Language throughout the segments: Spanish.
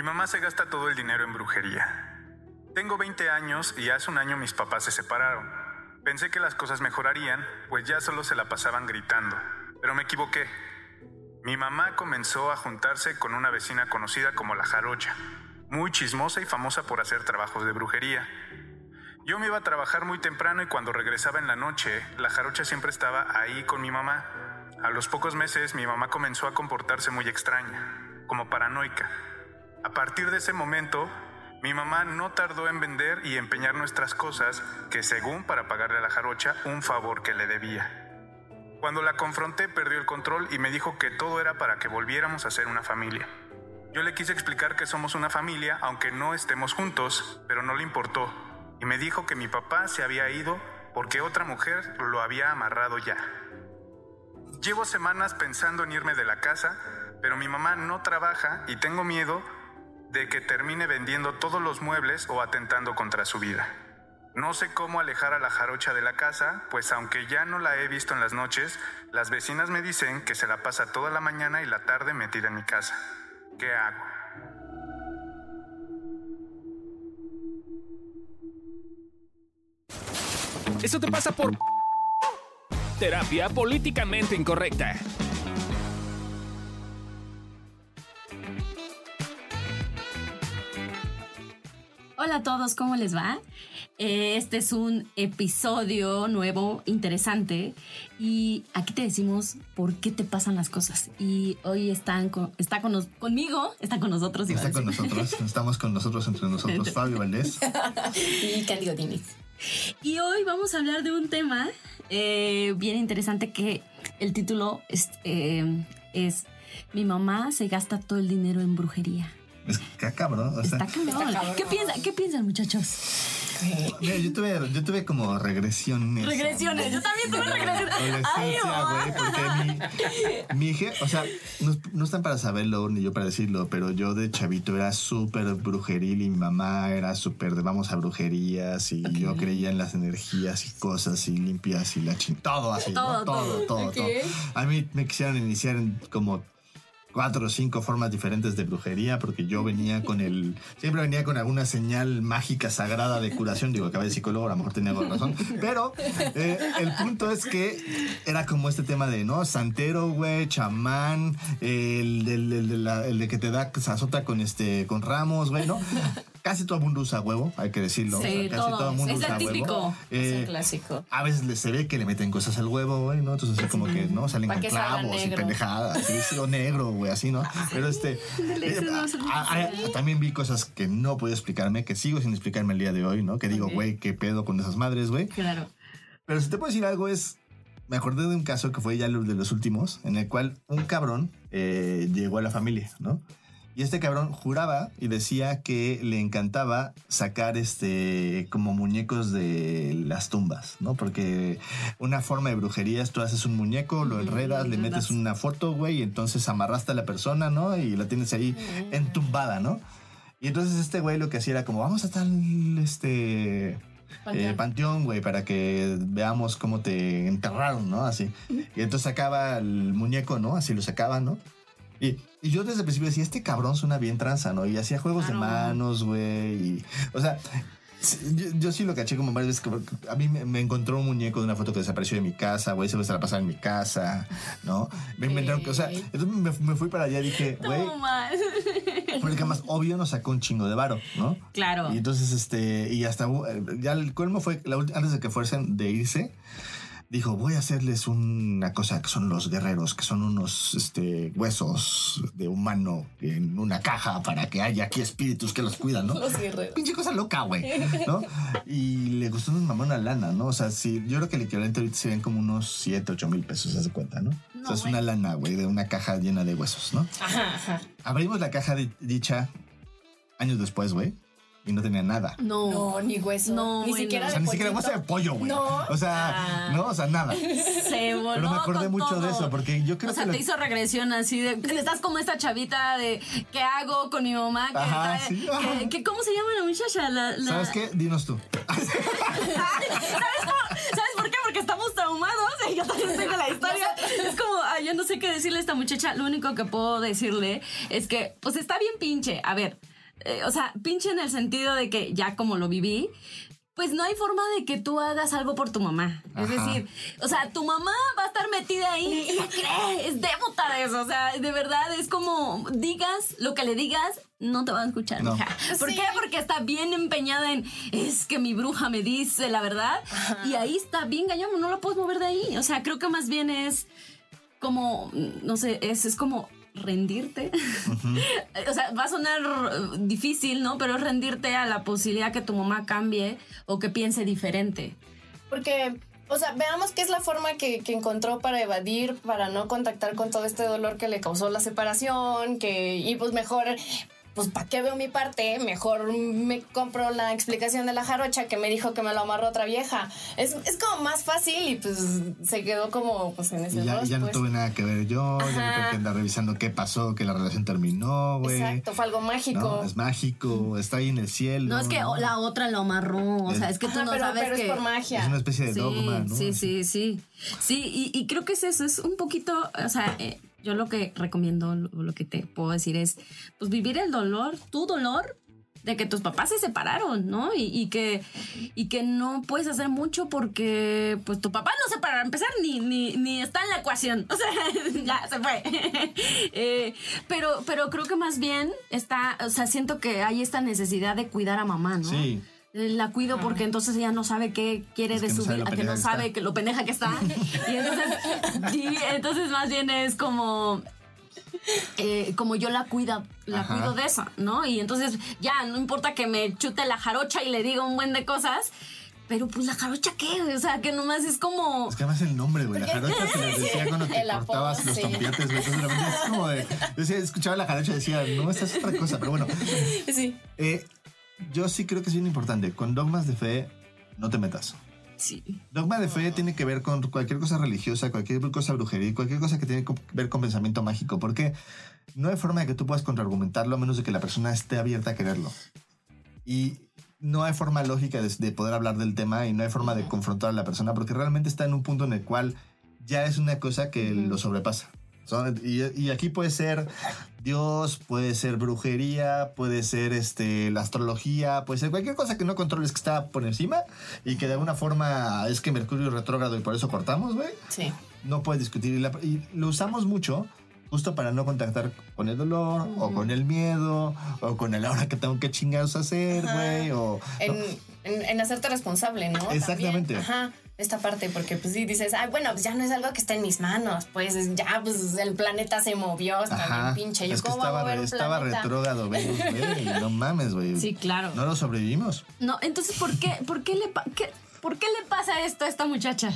Mi mamá se gasta todo el dinero en brujería. Tengo 20 años y hace un año mis papás se separaron. Pensé que las cosas mejorarían, pues ya solo se la pasaban gritando. Pero me equivoqué. Mi mamá comenzó a juntarse con una vecina conocida como la Jarocha, muy chismosa y famosa por hacer trabajos de brujería. Yo me iba a trabajar muy temprano y cuando regresaba en la noche, la Jarocha siempre estaba ahí con mi mamá. A los pocos meses mi mamá comenzó a comportarse muy extraña, como paranoica. A partir de ese momento, mi mamá no tardó en vender y empeñar nuestras cosas, que según para pagarle a la jarocha un favor que le debía. Cuando la confronté perdió el control y me dijo que todo era para que volviéramos a ser una familia. Yo le quise explicar que somos una familia aunque no estemos juntos, pero no le importó y me dijo que mi papá se había ido porque otra mujer lo había amarrado ya. Llevo semanas pensando en irme de la casa, pero mi mamá no trabaja y tengo miedo de que termine vendiendo todos los muebles o atentando contra su vida. No sé cómo alejar a la jarocha de la casa, pues aunque ya no la he visto en las noches, las vecinas me dicen que se la pasa toda la mañana y la tarde metida en mi casa. ¿Qué hago? Eso te pasa por terapia políticamente incorrecta. Hola a todos, ¿cómo les va? Eh, Este es un episodio nuevo, interesante, y aquí te decimos por qué te pasan las cosas. Y hoy están con- está con nos- conmigo, está con nosotros. Está con nosotros, estamos con nosotros entre nosotros, Fabio Valdés. Y Cándido Diniz. Y hoy vamos a hablar de un tema eh, bien interesante que el título es, eh, es Mi mamá se gasta todo el dinero en brujería. Es que cabrón, o sea, Está cabrón. cabrón. ¿Qué, piensa, ¿Qué piensan, muchachos? mira, yo tuve, yo tuve como regresiones. Regresiones. Yo también tuve regresiones. Ay, güey, porque mi, mi hija, o sea, no, no están para saberlo ni yo para decirlo, pero yo de chavito era súper brujeril y mi mamá era súper de vamos a brujerías y yo creía en las energías y cosas y limpias y la ching, todo así, ¿no? Todo, todo, todo, todo. A mí me quisieron iniciar en como cuatro o cinco formas diferentes de brujería porque yo venía con el siempre venía con alguna señal mágica sagrada de curación. Digo acabé de psicólogo a lo mejor tenía razón. Pero eh, el punto es que era como este tema de no santero güey chamán el, el de la- el de que te da se azota con este con ramos güey no casi todo el mundo usa huevo hay que decirlo Sí, o sea, casi todo. todo el mundo Es usa típico. huevo Es Eh, un clásico. a veces se ve que le meten cosas al huevo, güey, ¿no? Entonces así como que, ¿no? Salen con clavos y pendejadas, sí, sí, o negro, güey, así, ¿no? Pero este... eh, a- a- también vi cosas que no podía explicarme, que sigo sin explicarme el día de hoy, ¿no? Que digo, güey, ¿qué pedo con esas madres, güey? Claro. Pero si te puedo decir algo es... Me acordé de un caso que fue ya de los últimos, en el cual un cabrón eh, llegó a la familia, ¿no? Y este cabrón juraba y decía que le encantaba sacar este como muñecos de las tumbas, ¿no? Porque una forma de brujería es tú haces un muñeco, lo enredas, le metes una foto, güey, y entonces amarraste a la persona, ¿no? Y la tienes ahí entumbada, ¿no? Y entonces este güey lo que hacía era como, vamos a tal, este... Panteón. eh, panteón, güey, para que veamos cómo te enterraron, ¿no? Así. Y entonces sacaba el muñeco, ¿no? Así lo sacaba, ¿no? Y, y yo desde el principio decía, este cabrón suena bien tranza, ¿no? Y hacía juegos de Claro. manos, güey. y- O sea, yo, yo sí lo caché como varias veces. A mí me, me encontró un muñeco de una foto que desapareció de mi casa, güey. Se me se la pasaba en mi casa, ¿no? Me inventaron que, o sea, entonces me, me fui para allá y dije, güey, porque más obvio nos sacó un chingo de varo, ¿no? Claro. Y entonces, este, y hasta uh, ya el colmo fue la antes de que fuesen de irse, dijo, voy a hacerles una cosa que son los guerreros, que son unos este, huesos de humano en una caja para que haya aquí espíritus que los cuidan, ¿no? Los guerreros. Pinche cosa loca, güey, ¿no? Y le gustó una mamá una lana, ¿no? O sea, sí, yo creo que el equivalente ahorita serían como unos 7, 8 mil pesos, ¿se cuenta, no? No, o sea, es una lana, güey, de una caja llena de huesos, ¿no? Ajá, ajá. Abrimos la caja de dicha años después, güey, y no tenía nada. No. No, ni hueso. No, ni siquiera. O sea, de ni siquiera hueso de pollo, güey. No. O sea, Ah. no, o sea, nada. Se voló Pero me acordé con mucho de eso, porque yo creo o sea, que. te lo- hizo regresión así de. Estás como esta chavita de. ¿Qué hago con mi mamá? Que Ajá, sí, que- que- ¿Cómo se llama la muchacha? La, la- ¿Sabes qué? Dinos tú. ¿Sabes, cómo? ¿Sabes por qué? Porque estamos traumados. Y yo también tengo la historia. Es como, ay, yo no sé qué decirle a esta muchacha. Lo único que puedo decirle es que, pues está bien pinche. A ver, eh, o sea, pinche en el sentido de que ya como lo viví, pues no hay forma de que tú hagas algo por tu mamá. Es decir, o sea, tu mamá va a estar metida ahí y ella cree, es devota de eso. O sea, de verdad es como digas lo que le digas, no te va a escuchar, No. mija. ¿Por Sí. qué? Porque está bien empeñada en es que mi bruja me dice la verdad y ahí está bien gallón, no lo puedes mover de ahí. O sea, creo que más bien es como, no sé, es, es como rendirte. o sea, va a sonar difícil, ¿no? Pero es rendirte a la posibilidad que tu mamá cambie o que piense diferente. Porque, o sea, veamos qué es la forma que, que encontró para evadir, para no contactar con todo este dolor que le causó la separación, que, y pues mejor, pues ¿para qué veo mi parte? Mejor me compro la explicación de la jarocha que me dijo que me lo amarró otra vieja. Es, es como más fácil y pues se quedó como pues en ese Y ya, dos, ya no pues. tuve nada que ver yo, ya no tengo que andar revisando qué pasó, que la relación terminó, güey. Exacto, fue algo mágico. No, es mágico, está ahí en el cielo. No es que ¿no? la otra lo amarró, o sea, es que tú Ajá, no pero, sabes pero que... es por magia. Es una especie de sí, dogma, ¿no? Sí, sí, sí. Sí, y, y creo que es eso, es un poquito, o sea, eh, yo lo que recomiendo, lo, que te puedo decir es, pues vivir el dolor, tu dolor de que tus papás se separaron, ¿no? Y, y que, y que no puedes hacer mucho porque, pues, tu papá no se para empezar ni, ni, ni está en la ecuación. O sea, ya se fue. Eh, pero, pero creo que más bien está, o sea, siento que hay esta necesidad de cuidar a mamá, ¿no? Sí. La cuido porque entonces ella no sabe qué quiere Es de que su vida, que no que sabe que lo pendeja que está. y entonces, y entonces más bien es como eh, como yo la cuida, la Ajá. cuido de eso, ¿no? Y entonces ya no importa que me chute la jarocha y le diga un buen de cosas, pero pues la jarocha qué, o sea, que nomás es como Es que además el nombre, güey. La jarocha se les decía cuando te El apodo, cortabas los sí. tompietes, güey. Entonces, de repente es como de. Decía, escuchaba la jarocha y decía, no, esta es otra cosa. Pero bueno, Sí. eh, yo sí creo que es bien importante. Con dogmas de fe, no te metas. sí. Dogma de fe tiene que ver con cualquier cosa religiosa, cualquier cosa brujería, cualquier cosa que tiene que ver con pensamiento mágico, porque no hay forma de que tú puedas contraargumentarlo a menos de que la persona esté abierta a quererlo. Y no hay forma lógica de, de poder hablar del tema y no hay forma de confrontar a la persona porque realmente está en un punto en el cual ya es una cosa que lo sobrepasa. Son- y, y aquí puede ser Dios, puede ser brujería, puede ser este, la astrología, puede ser cualquier cosa que no controles que está por encima y que de alguna forma es que Mercurio es retrógrado y por eso cortamos, güey. Sí. No puedes discutir. Y, la- y lo usamos mucho justo para no contactar con el dolor o con el miedo o con el ahora que tengo que chingados hacer, güey. O, En, no. En, en hacerte responsable, ¿no? También. Exactamente. Ajá. Esta parte, porque pues sí dices, ay, bueno, pues ya no es algo que está en mis manos, pues ya, pues el planeta se movió, está Ajá. bien pinche. Yo, Es que ¿cómo voy a estaba, un estaba retrógrado, güey. güey, No mames, güey. Sí, claro. No lo sobrevivimos. No, entonces ¿por qué por qué le pa- qué- por qué le pasa esto a esta muchacha?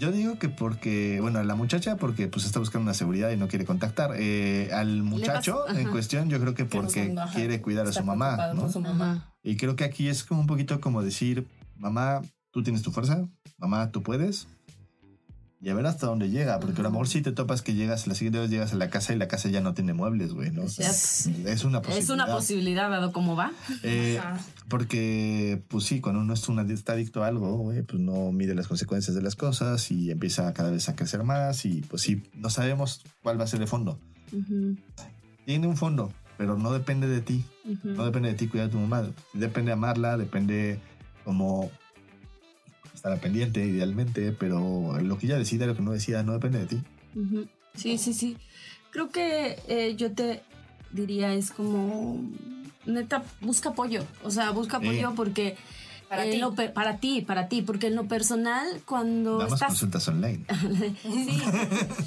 Yo digo que porque, bueno, la muchacha porque pues está buscando una seguridad y no quiere contactar. Eh, al muchacho pasa- en cuestión yo creo que porque quiere cuidar a su mamá, su mamá. Y creo que aquí es como un poquito como decir, mamá, tú tienes tu fuerza, mamá, tú puedes. Y a ver hasta dónde llega, porque a lo mejor si te topas que llegas, la siguiente vez llegas a la casa y la casa ya no tiene muebles, güey. Es, es una posibilidad. Es una posibilidad dado cómo va. Eh, porque, pues sí, cuando uno es una- está adicto a algo, güey, pues no mide las consecuencias de las cosas y empieza cada vez a crecer más y pues sí, no sabemos cuál va a ser el fondo. Tiene un fondo, pero no depende de ti. No depende de ti cuidar a tu mamá. Depende amarla, depende como estar al pendiente, idealmente, pero lo que ella decida, lo que no decida, no depende de ti. Sí, sí, sí. Creo que eh, yo te diría es como neta busca apoyo, o sea busca apoyo porque Para en ti. lo pe- para ti, para ti, porque en lo personal cuando Damos estás consultas online. Sí,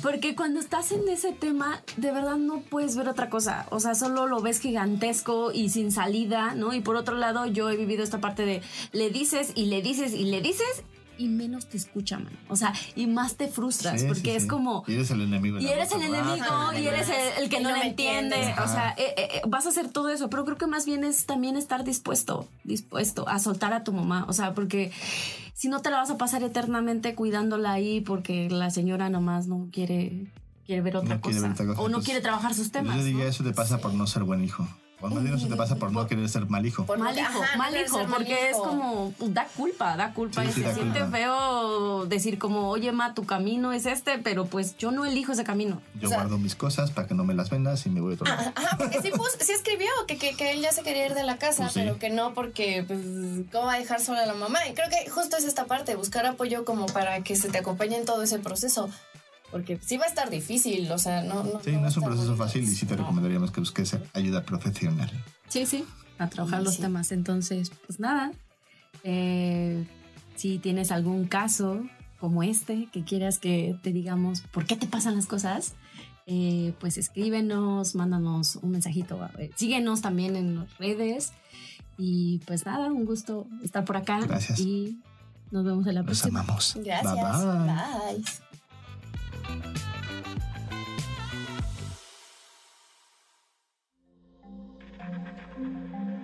porque cuando estás en ese tema, de verdad no puedes ver otra cosa. O sea, solo lo ves gigantesco y sin salida, ¿no? Y por otro lado, yo he vivido esta parte de le dices y le dices y le dices y menos te escuchan, man. O sea, y más te frustras Sí, porque sí, es sí. como... Y eres el enemigo. Y eres el enemigo Ah, y eres el, el que no, no lo me entiende. O sea, eh, eh, vas a hacer todo eso, pero creo que más bien es también estar dispuesto, dispuesto a soltar a tu mamá. O sea, porque si no te la vas a pasar eternamente cuidándola ahí porque la señora nomás no quiere quiere ver otra, No quiere cosa, ver otra cosa, o no quiere trabajar sus temas. Yo diría ¿no? eso te pasa por no ser buen hijo. O más bien eso te pasa por no querer ser mal hijo. Por- Mal hijo, Ajá, mal hijo, mal porque es como, pues, da culpa, da culpa. Sí, y sí, se da siente culpa. feo decir como, oye, ma, tu camino es este, pero pues yo no elijo ese camino. Yo o sea- guardo mis cosas para que no me las vendas y me voy a otro lado. Ajá, porque sí, pus- sí escribió que, que, que él ya se quería ir de la casa, Pues sí. pero que no porque, pues, ¿cómo va a dejar sola a la mamá? Y creo que justo es esta parte, buscar apoyo como para que se te acompañe en todo ese proceso. Porque sí va a estar difícil, o sea, no... no Sí, no a es un proceso bonito. fácil y sí te No. recomendaríamos que busques ayuda profesional. Sí, sí, a trabajar Sí, los sí. temas. Entonces, pues nada, eh, si tienes algún caso como este que quieras que te digamos por qué te pasan las cosas, eh, pues escríbenos, mándanos un mensajito, eh, síguenos también en las redes y pues nada, un gusto estar por acá Gracias. y nos vemos en la Los próxima. amamos. Gracias. Bye, bye. Bye.